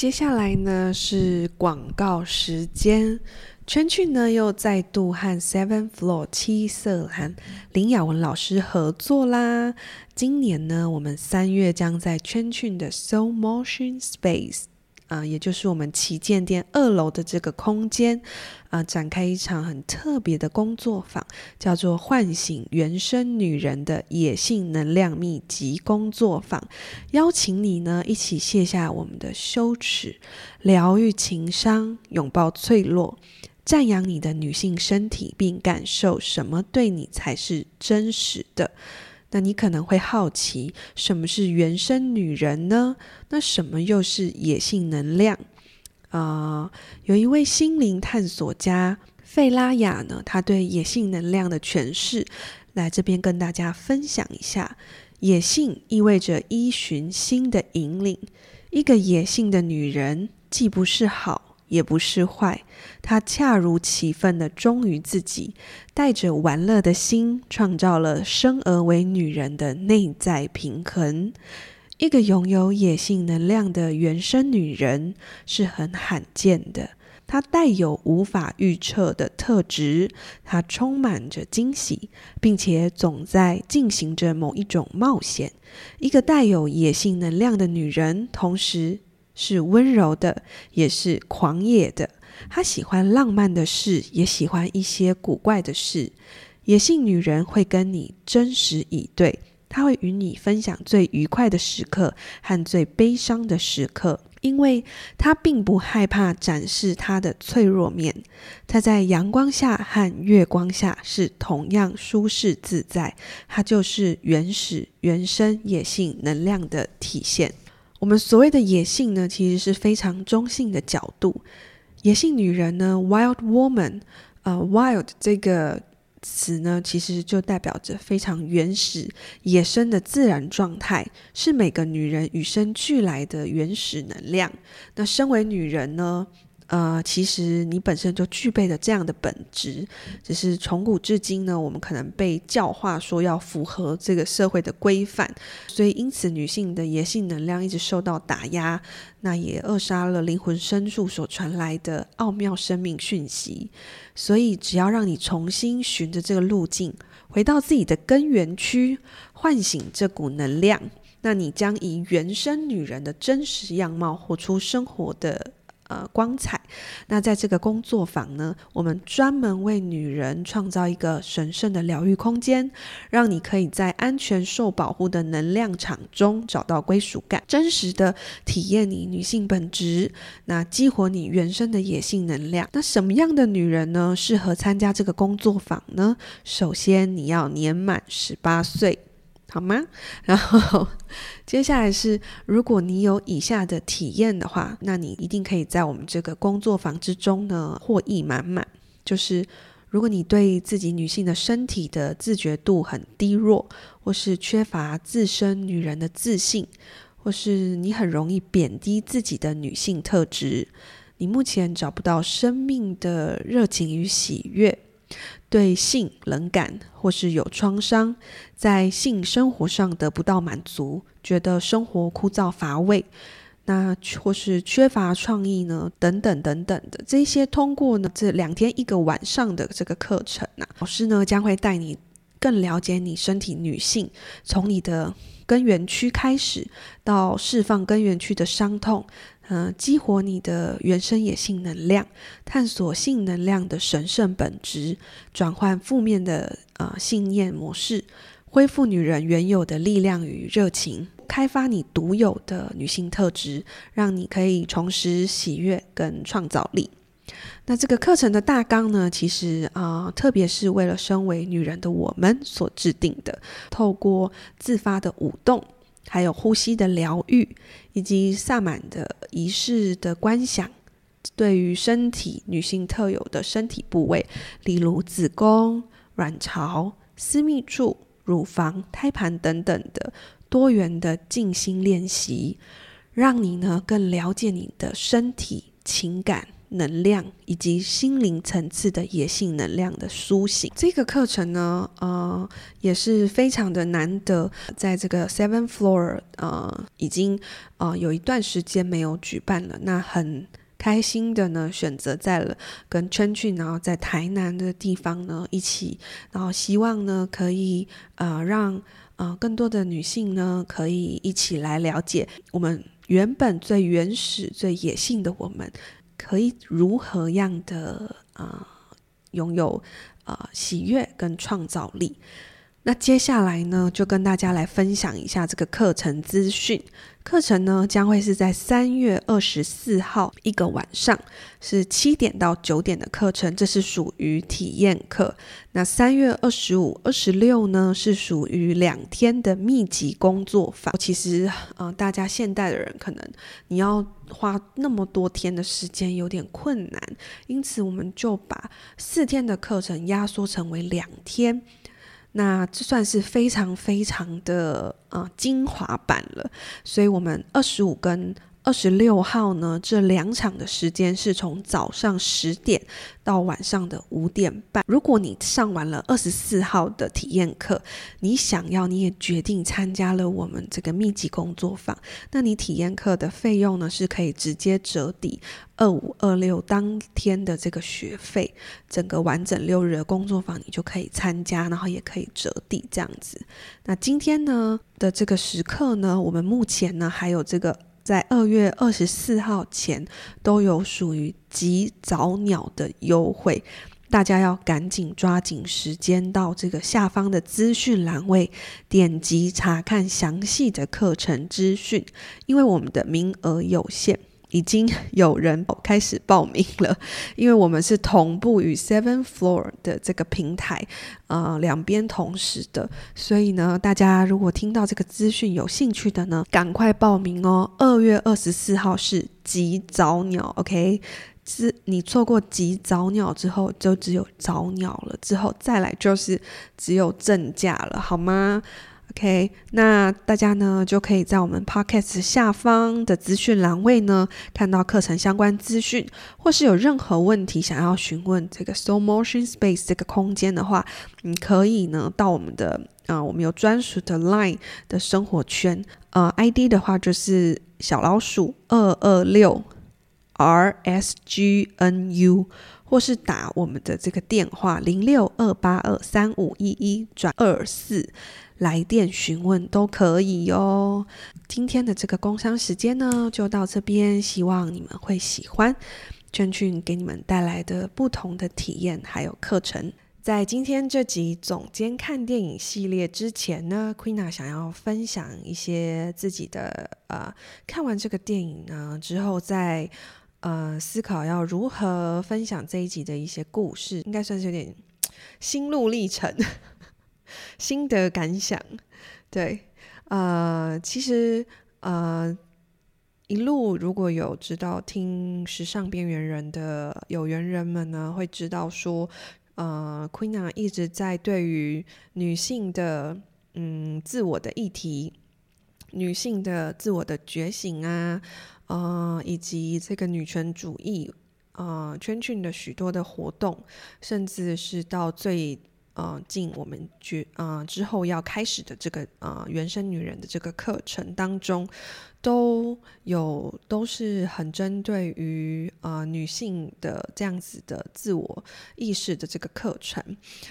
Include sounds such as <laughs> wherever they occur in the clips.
接下来呢是广告时间，圈圈呢又再度和 Seven Floor 七色蓝林雅文老师合作啦。今年呢，我们三月将在圈圈的 Soul Motion Space。啊、也就是我们旗舰店二楼的这个空间，啊、展开一场很特别的工作坊，叫做“唤醒原生女人的野性能量秘籍”工作坊，邀请你呢一起卸下我们的羞耻，疗愈情伤，拥抱脆弱，赞扬你的女性身体，并感受什么对你才是真实的。那你可能会好奇，什么是原生女人呢？那什么又是野性能量？啊、有一位心灵探索家费拉雅呢，他对野性能量的诠释，来这边跟大家分享一下。野性意味着依循心的引领，一个野性的女人，既不是好。也不是坏，她恰如其分的忠于自己，带着玩乐的心，创造了生而为女人的内在平衡。一个拥有野性能量的原生女人是很罕见的，她带有无法预测的特质，她充满着惊喜，并且总在进行着某一种冒险。一个带有野性能量的女人，同时，是温柔的，也是狂野的。她喜欢浪漫的事，也喜欢一些古怪的事。野性女人会跟你真实以对，她会与你分享最愉快的时刻和最悲伤的时刻，因为她并不害怕展示她的脆弱面。她在阳光下和月光下是同样舒适自在。她就是原始、原生野性能量的体现。我们所谓的野性呢，其实是非常中性的角度。野性女人呢，wild woman，呃，wild 这个词呢，其实就代表着非常原始、野生的自然状态，是每个女人与生俱来的原始能量。那身为女人呢，呃，其实你本身就具备了这样的本质，只是从古至今呢，我们可能被教化说要符合这个社会的规范，所以因此女性的野性能量一直受到打压，那也扼杀了灵魂深处所传来的奥妙生命讯息。所以只要让你重新循着这个路径，回到自己的根源区，唤醒这股能量，那你将以原生女人的真实样貌活出生活的。呃，光彩。那在这个工作坊呢，我们专门为女人创造一个神圣的疗愈空间，让你可以在安全、受保护的能量场中找到归属感，真实的体验你女性本质，那激活你原生的野性能量。那什么样的女人呢，适合参加这个工作坊呢？首先，你要年满十八岁。好吗？<laughs> 然后接下来是，如果你有以下的体验的话，那你一定可以在我们这个工作坊之中呢获益满满。就是如果你对自己女性的身体的自觉度很低弱，或是缺乏自身女人的自信，或是你很容易贬低自己的女性特质，你目前找不到生命的热情与喜悦。对性冷感，或是有创伤，在性生活上得不到满足，觉得生活枯燥乏味，那或是缺乏创意呢？等等等等的这些，通过呢这两天一个晚上的这个课程啊，老师呢将会带你更了解你身体女性，从你的根源区开始，到释放根源区的伤痛。嗯、呃，激活你的原生野性能量，探索性能量的神圣本质，转换负面的呃信念模式，恢复女人原有的力量与热情，开发你独有的女性特质，让你可以重拾喜悦跟创造力。那这个课程的大纲呢，其实啊、特别是为了身为女人的我们所制定的。透过自发的舞动，还有呼吸的疗愈，以及萨满的仪式的观想，对于身体女性特有的身体部位，例如子宫、卵巢、私密处、乳房、胎盘等等的多元的静心练习，让你呢更了解你的身体、情感。能量以及心灵层次的野性能量的苏醒，这个课程呢，呃，也是非常的难得，在这个 Seven Floor，呃，已经呃有一段时间没有举办了。那很开心的呢，选择在了跟圈圈，然后在台南的地方呢一起，然后希望呢可以呃让呃更多的女性呢可以一起来了解我们原本最原始、最野性的我们。可以如何样的啊、拥有啊、喜悦跟创造力？那接下来呢，就跟大家来分享一下这个课程资讯。课程呢将会是在三月二十四号一个晚上，是七点到九点的课程，这是属于体验课。那三月二十五、二十六呢是属于两天的密集工作坊。其实，呃，大家现代的人可能你要花那么多天的时间有点困难，因此我们就把四天的课程压缩成为两天。那这算是非常非常的啊精华版了，所以我们二十五根二十六号呢，这两场的时间是从早上十点到晚上的五点半。如果你上完了二十四号的体验课，你想要，你也决定参加了我们这个密集工作坊，那你体验课的费用呢，是可以直接折抵二五二六当天的这个学费，整个完整六日的工作坊你就可以参加，然后也可以折抵这样子。那今天呢的这个时刻呢，我们目前呢还有这个。在二月二十四号前都有属于极早鸟的优惠，大家要赶紧抓紧时间到这个下方的资讯栏位点击查看详细的课程资讯，因为我们的名额有限。已经有人开始报名了，因为我们是同步与 Seven Floor 的这个平台，呃，两边同时的，所以呢，大家如果听到这个资讯有兴趣的呢，赶快报名哦。二月二十四号是极早鸟，OK，是你错过极早鸟之后，就只有早鸟了，之后再来就是只有正价了，好吗？？OK，那大家呢就可以在我们 Podcast 下方的资讯栏位呢看到课程相关资讯，或是有任何问题想要询问这个 Soul Motion Space 这个空间的话，你可以呢到我们的啊、我们有专属的 Line 的生活圈，呃，ID 的话就是小老鼠二二六 RSGNU，或是打我们的这个电话零六二八二三五一一转二四。来电询问都可以哟。今天的这个工商时间呢，就到这边，希望你们会喜欢圈圈给你们带来的不同的体验还有课程。在今天这集总监看电影系列之前呢，Queena 想要分享一些自己的呃，看完这个电影呢之后再呃思考要如何分享这一集的一些故事，应该算是有点心路历程。心得感想，对，呃，其实呃，一路如果有知道听时尚边缘人的有缘人们呢，会知道说，呃，Queena 一直在对于女性的嗯自我的议题、女性的自我的觉醒啊，呃，以及这个女权主义，呃，圈圈的许多的活动，甚至是到最。呃，进我们决呃之后要开始的这个呃原生女人的这个课程当中，都有都是很针对于呃女性的这样子的自我意识的这个课程。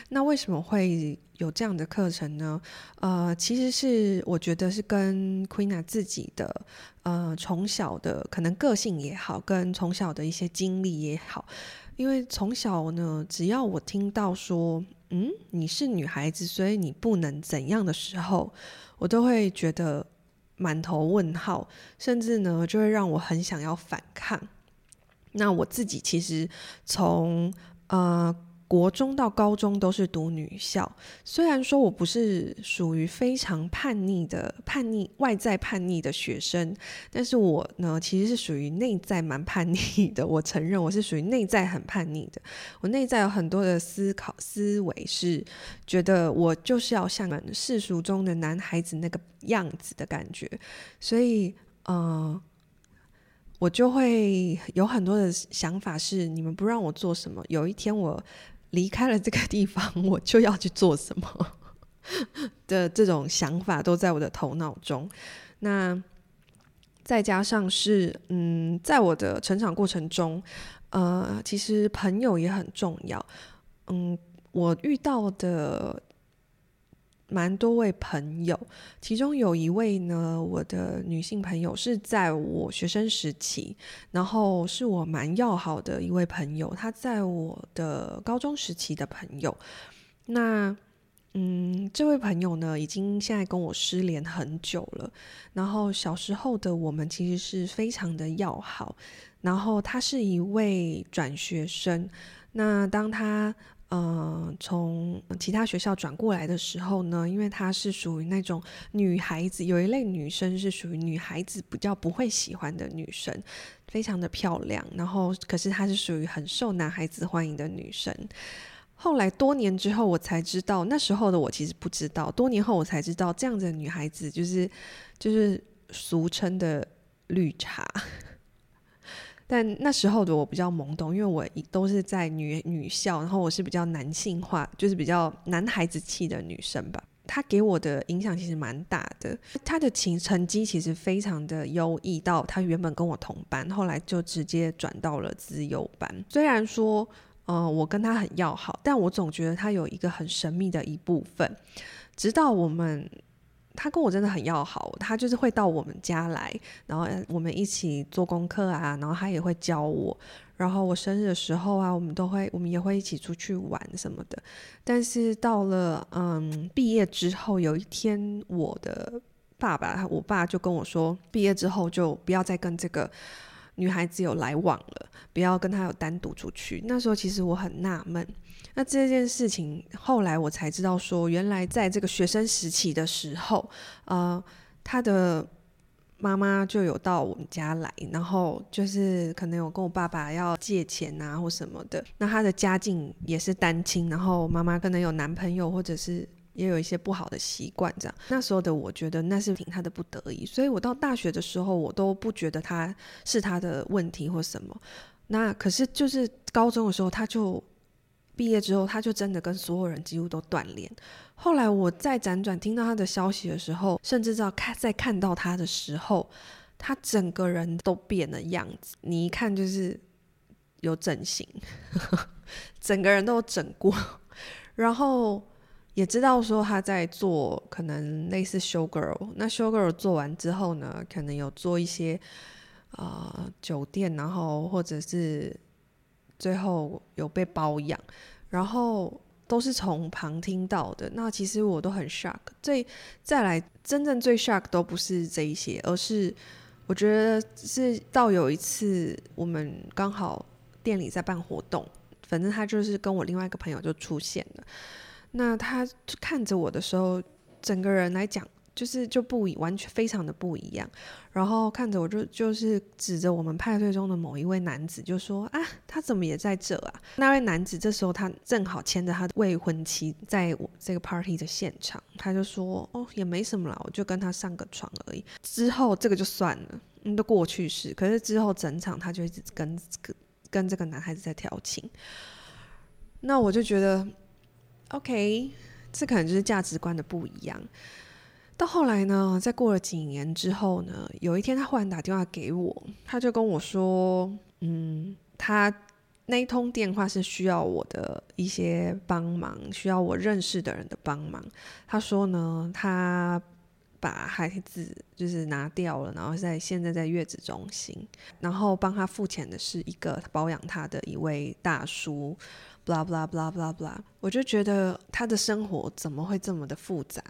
那为什么会有这样的课程呢？呃，其实是我觉得是跟 Queena 自己的呃从小的可能个性也好，跟从小的一些经历也好，因为从小呢，只要我听到说。嗯，你是女孩子，所以你不能怎样的时候，我都会觉得满头问号，甚至呢，就会让我很想要反抗。那我自己其实从呃。国中到高中都是读女校，虽然说我不是属于非常叛逆的叛逆外在叛逆的学生，但是我呢其实是属于内在蛮叛逆的。我承认我是属于内在很叛逆的，<laughs> 我内在有很多的思考思维，是觉得我就是要像世俗中的男孩子那个样子的感觉，所以呃，我就会有很多的想法是你们不让我做什么，有一天我。离开了这个地方，我就要去做什么 <laughs> 的这种想法都在我的头脑中。那再加上是，嗯，在我的成长过程中，呃，其实朋友也很重要。嗯，我遇到的。蛮多位朋友，其中有一位呢，我的女性朋友是在我学生时期，然后是我蛮要好的一位朋友。她在我的高中时期的朋友，那嗯，这位朋友呢，已经现在跟我失联很久了。然后小时候的我们其实是非常的要好。然后她是一位转学生，那当她。嗯，从其他学校转过来的时候呢，因为她是属于那种女孩子，有一类女生是属于女孩子比较不会喜欢的女生，非常的漂亮。然后，可是她是属于很受男孩子欢迎的女生。后来多年之后，我才知道，那时候的我其实不知道。多年后我才知道，这样的女孩子就是就是俗称的绿茶。但那时候的我比较懵懂，因为我都是在女女校，然后我是比较男性化，就是比较男孩子气的女生吧。她给我的影响其实蛮大的。她的成成绩其实非常的优异，到她原本跟我同班，后来就直接转到了资优班。虽然说，嗯、呃，我跟她很要好，但我总觉得她有一个很神秘的一部分，直到我们。他跟我真的很要好，他就是会到我们家来，然后我们一起做功课啊，然后他也会教我，然后我生日的时候啊，我们都会，我们也会一起出去玩什么的。但是到了嗯毕业之后，有一天我的爸爸，我爸就跟我说，毕业之后就不要再跟这个女孩子有来往了，不要跟她有单独出去。那时候其实我很纳闷。那这件事情后来我才知道，说原来在这个学生时期的时候，呃，他的妈妈就有到我们家来，然后就是可能有跟我爸爸要借钱啊或什么的。那他的家境也是单亲，然后妈妈可能有男朋友，或者是也有一些不好的习惯这样。那时候的我觉得那是挺他的不得已，所以我到大学的时候我都不觉得他是他的问题或什么。那可是就是高中的时候他就。毕业之后，他就真的跟所有人几乎都断联。后来我在辗转听到他的消息的时候，甚至到看在看到他的时候，他整个人都变了样子。你一看就是有整形，<laughs> 整个人都整过。然后也知道说他在做可能类似 show girl。那 show girl 做完之后呢，可能有做一些啊、呃、酒店，然后或者是。最后有被包养，然后都是从旁听到的。那其实我都很 shock。最再来，真正最 shock 都不是这一些，而是我觉得是到有一次我们刚好店里在办活动，反正他就是跟我另外一个朋友就出现了。那他看着我的时候，整个人来讲。就是就不一完全非常的不一样，然后看着我就就是指着我们派对中的某一位男子就说啊，他怎么也在这啊？那位男子这时候他正好牵着他的未婚妻在我这个 party 的现场，他就说哦，也没什么啦，我就跟他上个床而已。之后这个就算了，嗯，都过去式。可是之后整场他就一直跟跟跟这个男孩子在调情，那我就觉得 OK，这可能就是价值观的不一样。到后来呢，在过了几年之后呢，有一天他忽然打电话给我，他就跟我说，嗯，他那一通电话是需要我的一些帮忙，需要我认识的人的帮忙。他说呢，他把孩子就是拿掉了，然后在现在在月子中心，然后帮他付钱的是一个保养他的一位大叔，blah blah blah blah blah。我就觉得他的生活怎么会这么的复杂？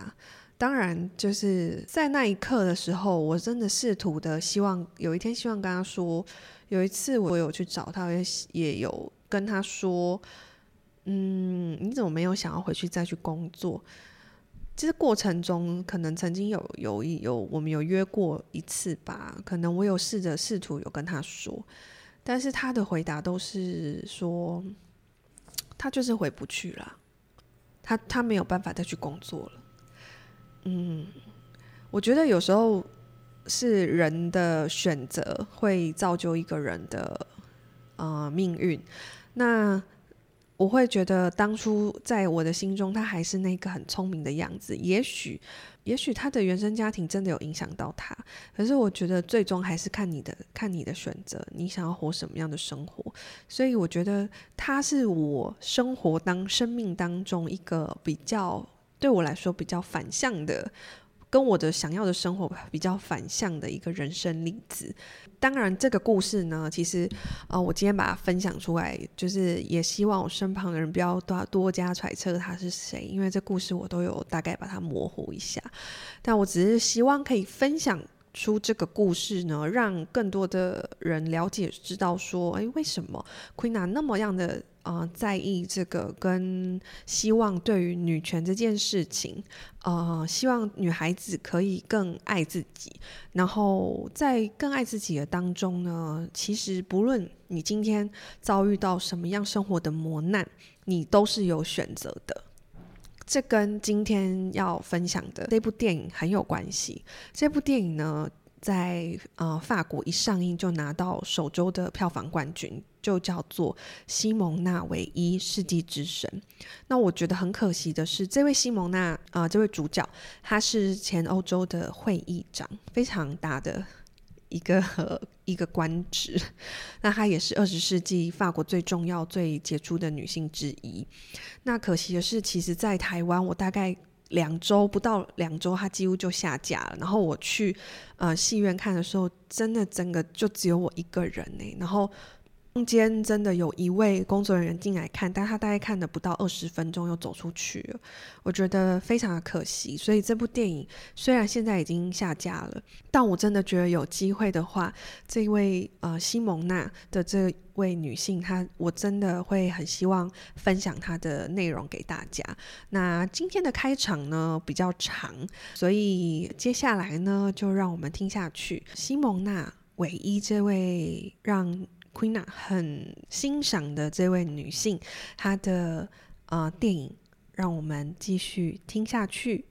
当然，就是在那一刻的时候，我真的试图的希望有一天，希望跟他说。有一次我有去找他，也也有跟他说，嗯，你怎么没有想要回去再去工作？其实过程中可能曾经有有一有我们有约过一次吧，可能我有试着试图有跟他说，但是他的回答都是说，他就是回不去了，他他没有办法再去工作了。嗯，我觉得有时候是人的选择会造就一个人的呃命运。那我会觉得当初在我的心中，他还是那个很聪明的样子。也许，也许他的原生家庭真的有影响到他。可是我觉得最终还是看你的，看你的选择，你想要活什么样的生活。所以我觉得他是我生活当生命当中一个比较。对我来说比较反向的，跟我的想要的生活比较反向的一个人生例子。当然，这个故事呢，其实啊，我今天把它分享出来，就是也希望我身旁的人不要多多加揣测他是谁，因为这故事我都有大概把它模糊一下。但我只是希望可以分享出这个故事呢，让更多的人了解知道说，哎，为什么 Queena 那么样的。呃，在意这个跟希望对于女权这件事情，呃，希望女孩子可以更爱自己，然后在更爱自己的当中呢，其实不论你今天遭遇到什么样生活的磨难，你都是有选择的。这跟今天要分享的这部电影很有关系。这部电影呢，在呃法国一上映就拿到首周的票房冠军。就叫做西蒙娜·韦伊世纪之神。那我觉得很可惜的是，这位西蒙娜啊、呃，这位主角，他是前欧洲的会议长，非常大的一个一个官职。那她也是二十世纪法国最重要、最杰出的女性之一。那可惜的是，其实，在台湾，我大概两周不到两周，她几乎就下架了。然后我去呃戏院看的时候，真的整个就只有我一个人呢。然后。中间真的有一位工作人员进来看，但他大概看了不到二十分钟又走出去了，我觉得非常的可惜。所以这部电影虽然现在已经下架了，但我真的觉得有机会的话，这位呃西蒙娜的这位女性，她我真的会很希望分享她的内容给大家。那今天的开场呢比较长，所以接下来呢就让我们听下去。西蒙娜唯一这位让 Queena 很欣赏的这位女性，她的呃电影，让我们继续听下去。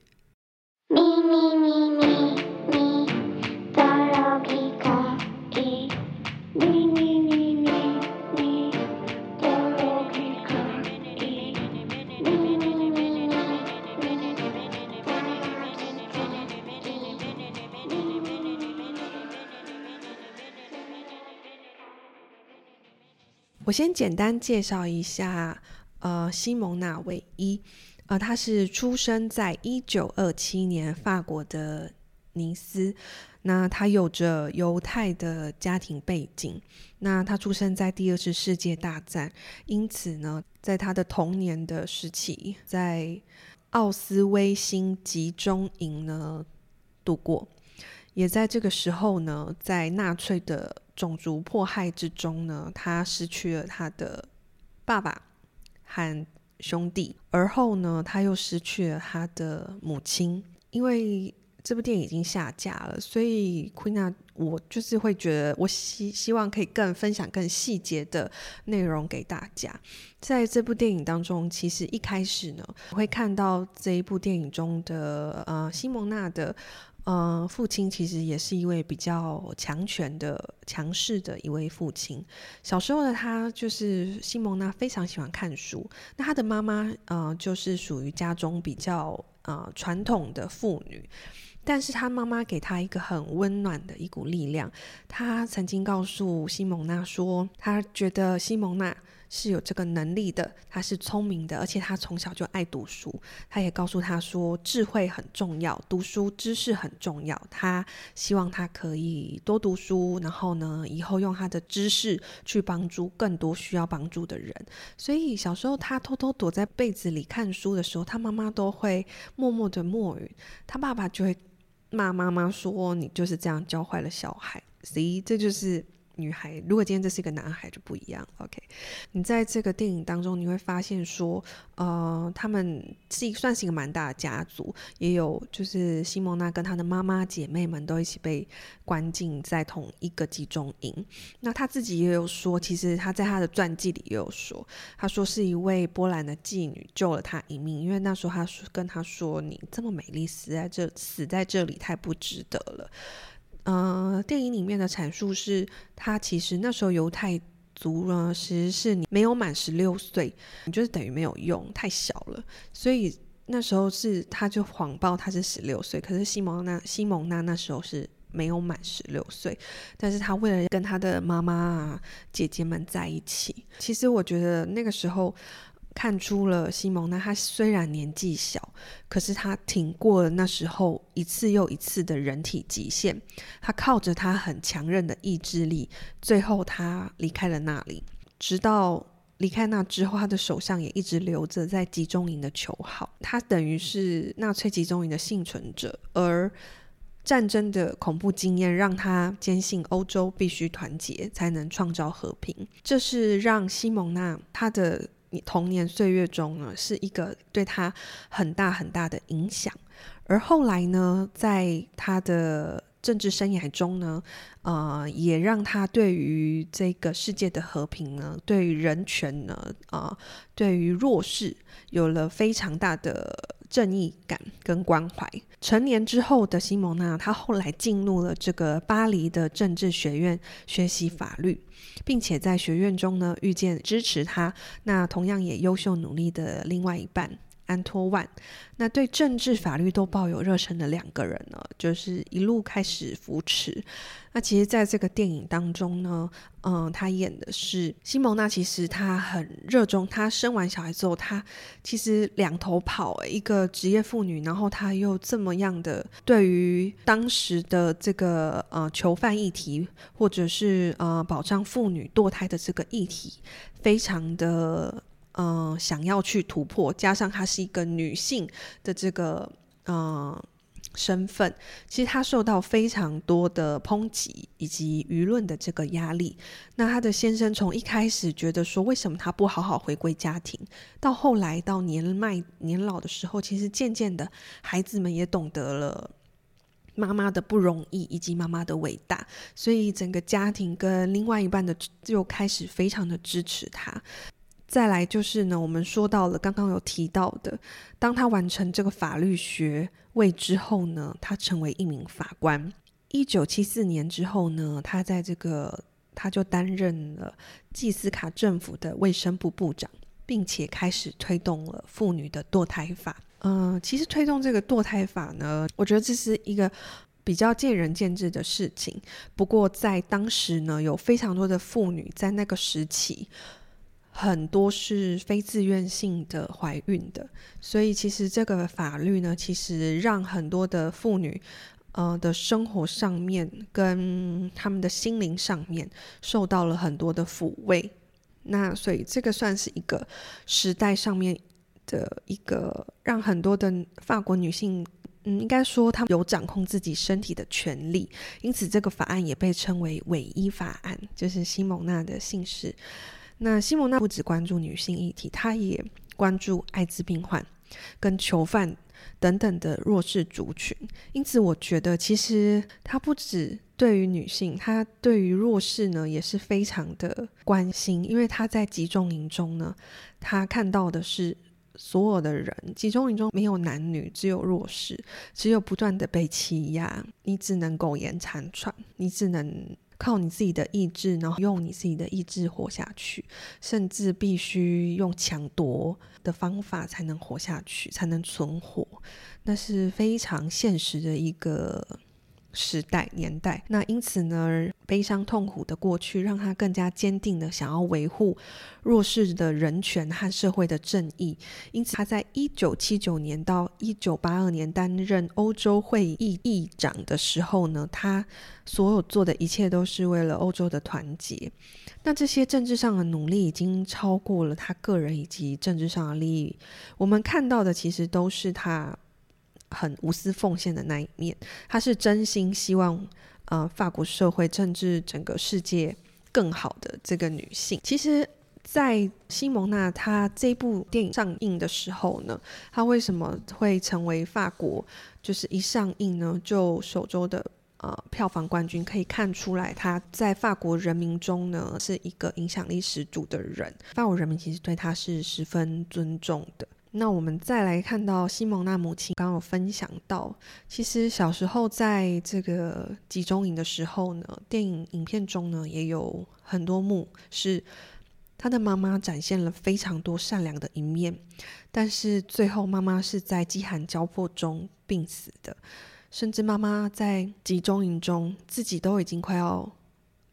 我先简单介绍一下，呃，西蒙娜·韦伊，呃，她是出生在一九二七年法国的尼斯，那她有着犹太的家庭背景，那她出生在第二次世界大战，因此呢，在她的童年的时期，在奥斯威辛集中营呢度过，也在这个时候呢，在纳粹的。种族迫害之中呢，他失去了他的爸爸和兄弟，而后呢，他又失去了他的母亲。因为这部电影已经下架了，所以 Queena，我就是会觉得，我希希望可以更分享更细节的内容给大家。在这部电影当中，其实一开始呢，我会看到这一部电影中的呃西蒙娜的。嗯、呃，父亲其实也是一位比较强权的、强势的一位父亲。小时候的他，就是西蒙娜非常喜欢看书。那他的妈妈，呃，就是属于家中比较呃传统的妇女，但是他妈妈给他一个很温暖的一股力量。他曾经告诉西蒙娜说，他觉得西蒙娜是有这个能力的，他是聪明的，而且他从小就爱读书。他也告诉他说，智慧很重要，读书知识很重要。他希望他可以多读书，然后呢，以后用他的知识去帮助更多需要帮助的人。所以小时候他偷偷躲在被子里看书的时候，他妈妈都会默默的默语，他爸爸就会骂妈妈说：“你就是这样教坏了小孩。”所以这就是。女孩，如果今天这是一个男孩就不一样。OK，你在这个电影当中，你会发现说，呃，他们是一算是一个蛮大的家族，也有就是西蒙娜跟她的妈妈姐妹们都一起被关进在同一个集中营。那他自己也有说，其实他在他的传记里也有说，他说是一位波兰的妓女救了他一命，因为那时候他说跟他说：“你这么美丽，死在这死在这里太不值得了。”呃，电影里面的阐述是，他其实那时候犹太族呢，其实是你没有满十六岁，你就是等于没有用，太小了。所以那时候是他就谎报他是十六岁，可是西蒙娜西蒙娜那时候是没有满十六岁，但是他为了跟他的妈妈啊姐姐们在一起，其实我觉得那个时候。看出了西蒙娜，她虽然年纪小，可是她挺过了那时候一次又一次的人体极限。她靠着她很强韧的意志力，最后她离开了那里。直到离开那之后，她的手上也一直留着在集中营的球号。她等于是纳粹集中营的幸存者，而战争的恐怖经验让她坚信欧洲必须团结，才能创造和平。这是让西蒙娜她的。你童年岁月中呢，是一个对他很大很大的影响，而后来呢，在他的政治生涯中呢，啊，也让他对于这个世界的和平呢，对于人权呢，啊、对于弱势有了非常大的正义感跟关怀。成年之后的西蒙娜，她后来进入了这个巴黎的政治学院学习法律，并且在学院中呢，遇见支持她，那同样也优秀努力的另外一半。安托万，那对政治法律都抱有热忱的两个人呢，就是一路开始扶持。那其实，在这个电影当中呢，嗯，他演的是西蒙娜。其实他很热衷，他生完小孩之后，他其实两头跑，一个职业妇女，然后他又这么样的对于当时的这个呃囚犯议题，或者是呃保障妇女堕胎的这个议题，非常的。嗯、想要去突破，加上她是一个女性的这个嗯、身份，其实她受到非常多的抨击以及舆论的这个压力。那她的先生从一开始觉得说，为什么她不好好回归家庭，到后来到年迈年老的时候，其实渐渐的，孩子们也懂得了妈妈的不容易以及妈妈的伟大，所以整个家庭跟另外一半的就开始非常的支持她。再来就是呢，我们说到了刚刚有提到的，当他完成这个法律学位之后呢，他成为一名法官。一九七四年之后呢，他在这个他就担任了季斯卡政府的卫生部部长，并且开始推动了妇女的堕胎法。嗯、其实推动这个堕胎法呢，我觉得这是一个比较见仁见智的事情。不过在当时呢，有非常多的妇女在那个时期。很多是非自愿性的怀孕的，所以其实这个法律呢，其实让很多的妇女，呃的生活上面跟他们的心灵上面受到了很多的抚慰。那所以这个算是一个时代上面的一个让很多的法国女性，嗯，应该说她们有掌控自己身体的权利。因此，这个法案也被称为“唯一法案”，就是西蒙娜的姓氏。那西蒙娜不只关注女性议题，她也关注艾滋病患跟囚犯等等的弱势族群。因此，我觉得其实她不只对于女性，她对于弱势呢也是非常的关心。因为她在集中营中呢，她看到的是所有的人，集中营中没有男女，只有弱势，只有不断的被欺压，你只能苟延残喘，你只能。靠你自己的意志，然后用你自己的意志活下去，甚至必须用抢夺的方法才能活下去，才能存活。那是非常现实的一个时代年代。那因此呢，悲伤痛苦的过去让他更加坚定的想要维护弱势的人权和社会的正义。因此，他在一九七九年到一九八二年担任欧洲会议议长的时候呢，他所有做的一切都是为了欧洲的团结。那这些政治上的努力已经超过了他个人以及政治上的利益。我们看到的其实都是他很无私奉献的那一面。他是真心希望，呃，法国社会、政治、整个世界更好的这个女性。其实，在西蒙娜她这部电影上映的时候呢，她为什么会成为法国就是一上映呢就首周的？呃，票房冠军可以看出来，她在法国人民中呢是一个影响力十足的人。法国人民其实对她是十分尊重的。那我们再来看到西蒙娜母亲，刚有分享到，其实小时候在这个集中营的时候呢，电影影片中呢也有很多幕是他的妈妈展现了非常多善良的一面，但是最后妈妈是在饥寒交迫中病死的。甚至妈妈在集中营中，自己都已经快要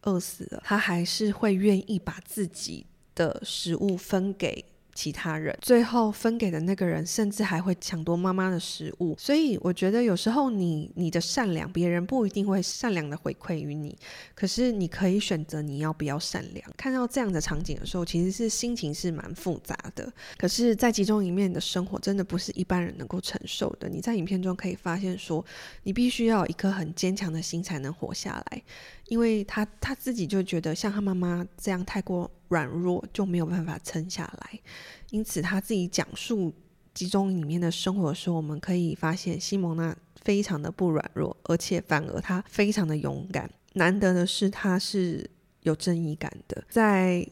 饿死了，她还是会愿意把自己的食物分给。其他人最后分给的那个人，甚至还会抢夺妈妈的食物。所以我觉得有时候你你的善良，别人不一定会善良的回馈于你。可是你可以选择你要不要善良。看到这样的场景的时候，其实是心情是蛮复杂的。可是，在集中营面的生活，真的不是一般人能够承受的。你在影片中可以发现说，你必须要有一颗很坚强的心才能活下来。因为他他自己就觉得像他妈妈这样太过软弱，就没有办法撑下来。因此他自己讲述集中营里面的生活的时候，我们可以发现西蒙娜非常的不软弱，而且反而他非常的勇敢。难得的是他是有正义感的，在。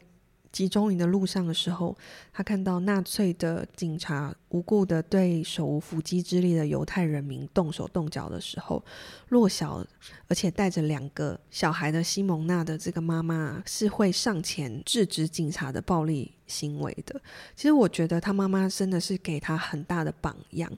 集中营的路上的时候，他看到纳粹的警察无故的对手无缚鸡之力的犹太人民动手动脚的时候，弱小而且带着两个小孩的西蒙娜的这个妈妈是会上前制止警察的暴力行为的。其实我觉得他妈妈真的是给他很大的榜样。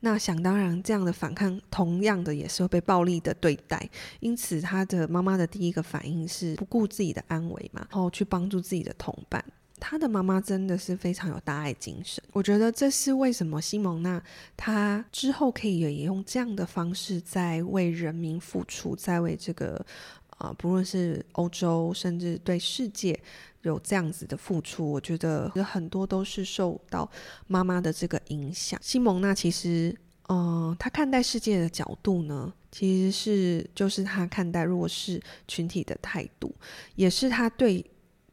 那想当然，这样的反抗同样的也是会被暴力的对待，因此他的妈妈的第一个反应是不顾自己的安危嘛，然后去帮助自己的同伴。他的妈妈真的是非常有大爱精神，我觉得这是为什么西蒙娜她之后可以也用这样的方式在为人民付出，在为这个啊、不论是欧洲甚至对世界。有这样子的付出，我觉得很多都是受到妈妈的这个影响。西蒙娜其实，嗯、呃，她看待世界的角度呢，其实是就是她看待弱势群体的态度，也是她对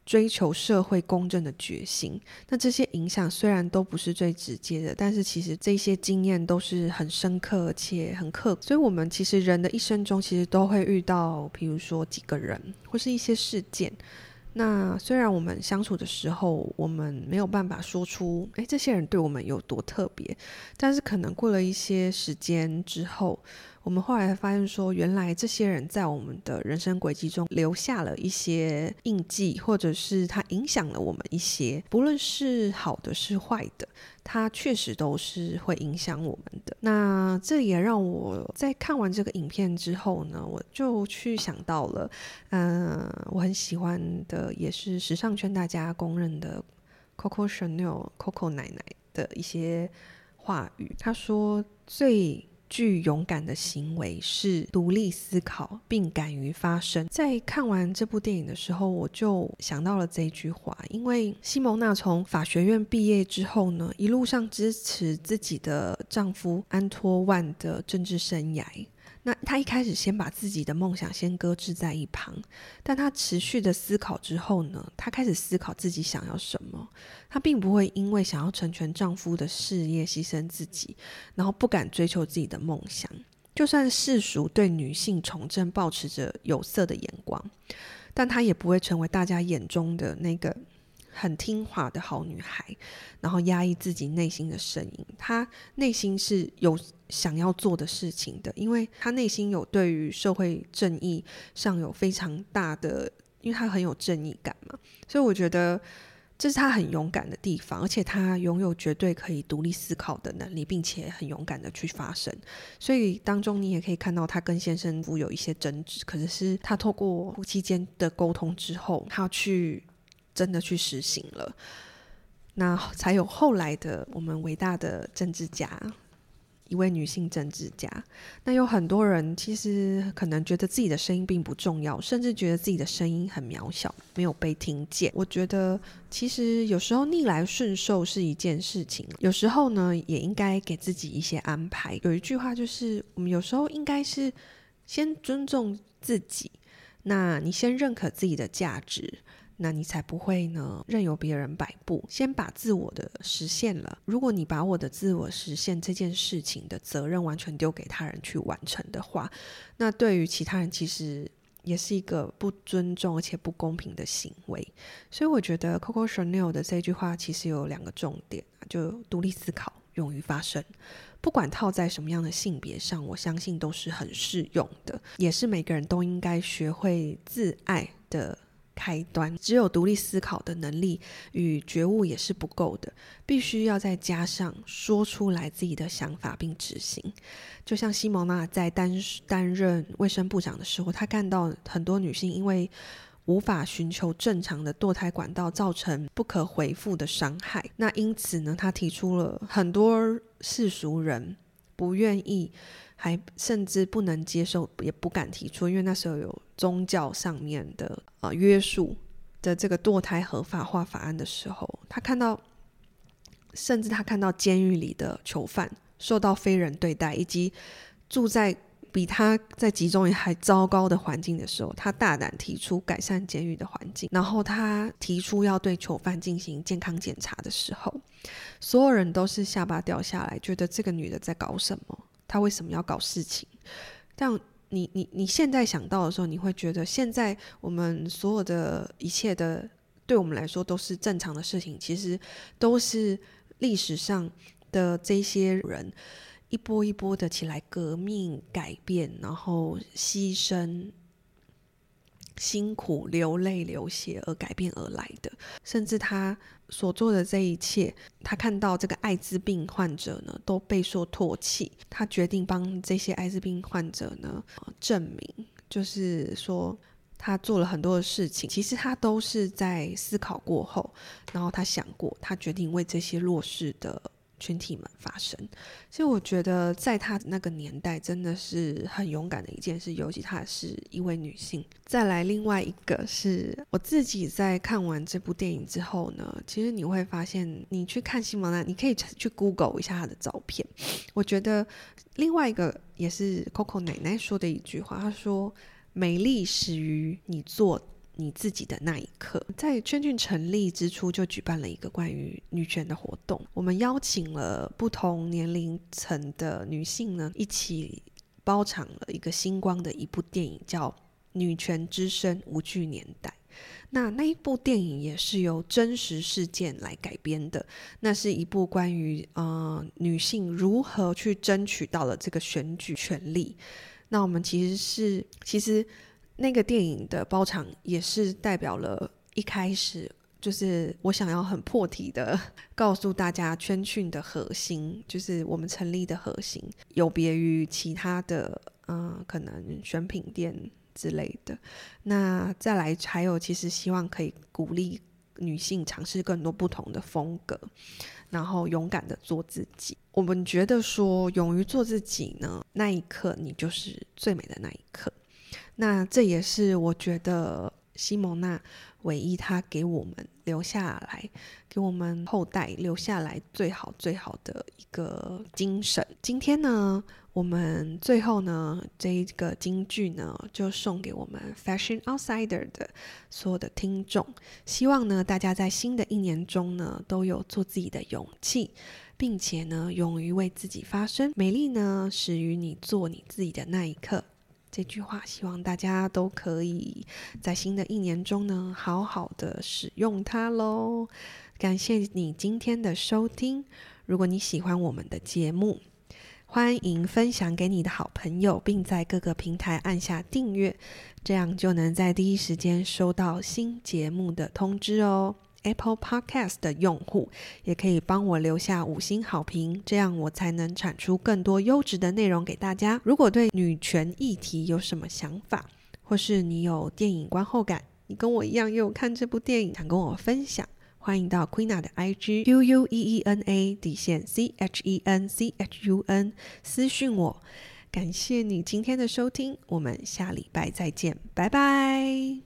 追求社会公正的决心。那这些影响虽然都不是最直接的，但是其实这些经验都是很深刻且很刻。所以，我们其实人的一生中，其实都会遇到，比如说几个人或是一些事件。那虽然我们相处的时候，我们没有办法说出，哎，这些人对我们有多特别，但是可能过了一些时间之后。我们后来发现说，原来这些人在我们的人生轨迹中留下了一些印记，或者是他影响了我们一些，不论是好的是坏的，他确实都是会影响我们的。那这也让我在看完这个影片之后呢，我就去想到了，嗯、我很喜欢的，也是时尚圈大家公认的 Coco Chanel Coco 奶奶的一些话语。他说最。具勇敢的行为是独立思考并敢于发声。在看完这部电影的时候，我就想到了这句话，因为西蒙娜从法学院毕业之后呢，一路上支持自己的丈夫安托万的政治生涯。那他一开始先把自己的梦想先搁置在一旁，但他持续的思考之后呢，他开始思考自己想要什么。他并不会因为想要成全丈夫的事业牺牲自己，然后不敢追求自己的梦想。就算世俗对女性从政保持着有色的眼光，但她也不会成为大家眼中的那个。很听话的好女孩，然后压抑自己内心的声音。她内心是有想要做的事情的，因为她内心有对于社会正义上有非常大的，因为她很有正义感嘛。所以我觉得这是他很勇敢的地方，而且他拥有绝对可以独立思考的能力，并且很勇敢的去发声。所以当中你也可以看到他跟先生夫有一些争执，可是是他透过夫妻间的沟通之后，他去真的去实行了，那才有后来的我们伟大的政治家。一位女性政治家，那有很多人其实可能觉得自己的声音并不重要，甚至觉得自己的声音很渺小，没有被听见。我觉得其实有时候逆来顺受是一件事情，有时候呢也应该给自己一些安排。有一句话就是，我们有时候应该是先尊重自己，那你先认可自己的价值。那你才不会呢，任由别人摆布。先把自我的实现了。如果你把我的自我实现这件事情的责任完全丢给他人去完成的话，那对于其他人其实也是一个不尊重而且不公平的行为。所以我觉得 Coco Chanel 的这句话其实有两个重点，就独立思考，勇于发声。不管套在什么样的性别上，我相信都是很适用的，也是每个人都应该学会自爱的。开端，只有独立思考的能力与觉悟也是不够的，必须要再加上说出来自己的想法并执行。就像西蒙娜在担担任卫生部长的时候，她看到很多女性因为无法寻求正常的堕胎管道，造成不可回复的伤害。那因此呢，她提出了很多世俗人不愿意。还甚至不能接受，也不敢提出，因为那时候有宗教上面的呃约束的这个堕胎合法化法案的时候，他看到，甚至他看到监狱里的囚犯受到非人对待，以及住在比他在集中营还糟糕的环境的时候，他大胆提出改善监狱的环境，然后他提出要对囚犯进行健康检查的时候，所有人都是下巴掉下来，觉得这个女的在搞什么。她为什么要搞事情？但你你你现在想到的时候，你会觉得现在我们所有的一切的，对我们来说都是正常的事情。其实都是历史上的这些人一波一波的起来革命、改变，然后牺牲。辛苦、流泪、流血而改变而来的，甚至他所做的这一切，他看到这个艾滋病患者呢都备受唾弃，他决定帮这些艾滋病患者呢证明，就是说他做了很多的事情，其实他都是在思考过后，然后他想过，他决定为这些弱势的。群体们发声，所以我觉得在她那个年代真的是很勇敢的一件事，尤其她是一位女性。再来，另外一个是我自己在看完这部电影之后呢，其实你会发现，你去看西蒙娜，你可以去 Google 一下她的照片。我觉得另外一个也是 Coco 奶奶说的一句话，她说：“美丽始于你做。”你自己的那一刻，在圈圈成立之初就举办了一个关于女权的活动，我们邀请了不同年龄层的女性呢，一起包场了一个星光的一部电影，叫《女权之声：无惧年代》。那那一部电影也是由真实事件来改编的，那是一部关于呃女性如何去争取到了这个选举权利。那我们其实是其实。那个电影的包场也是代表了一开始，就是我想要很破题的 <laughs> 告诉大家，圈训的核心就是我们成立的核心，有别于其他的，嗯、可能选品店之类的。那再来还有，其实希望可以鼓励女性尝试更多不同的风格，然后勇敢的做自己。我们觉得说，勇于做自己呢，那一刻你就是最美的那一刻。那这也是我觉得西蒙娜唯一她给我们留下来，给我们后代留下来最好最好的一个精神。今天呢，我们最后呢，这一个金句呢，就送给我们 Fashion Outsider 的所有的听众。希望呢，大家在新的一年中呢，都有做自己的勇气，并且呢，勇于为自己发声。美丽呢，始于你做你自己的那一刻。这句话，希望大家都可以在新的一年中呢，好好的使用它喽。感谢你今天的收听。如果你喜欢我们的节目，欢迎分享给你的好朋友，并在各个平台按下订阅，这样就能在第一时间收到新节目的通知哦。Apple Podcast 的用户，也可以帮我留下五星好评，这样我才能产出更多优质的内容给大家。如果对女权议题有什么想法，或是你有电影观后感，你跟我一样也有看这部电影，想跟我分享，欢迎到 Queena 的 IG Q U E E N A 底线 C H E N C H U N 私讯我。感谢你今天的收听，我们下礼拜再见，拜拜。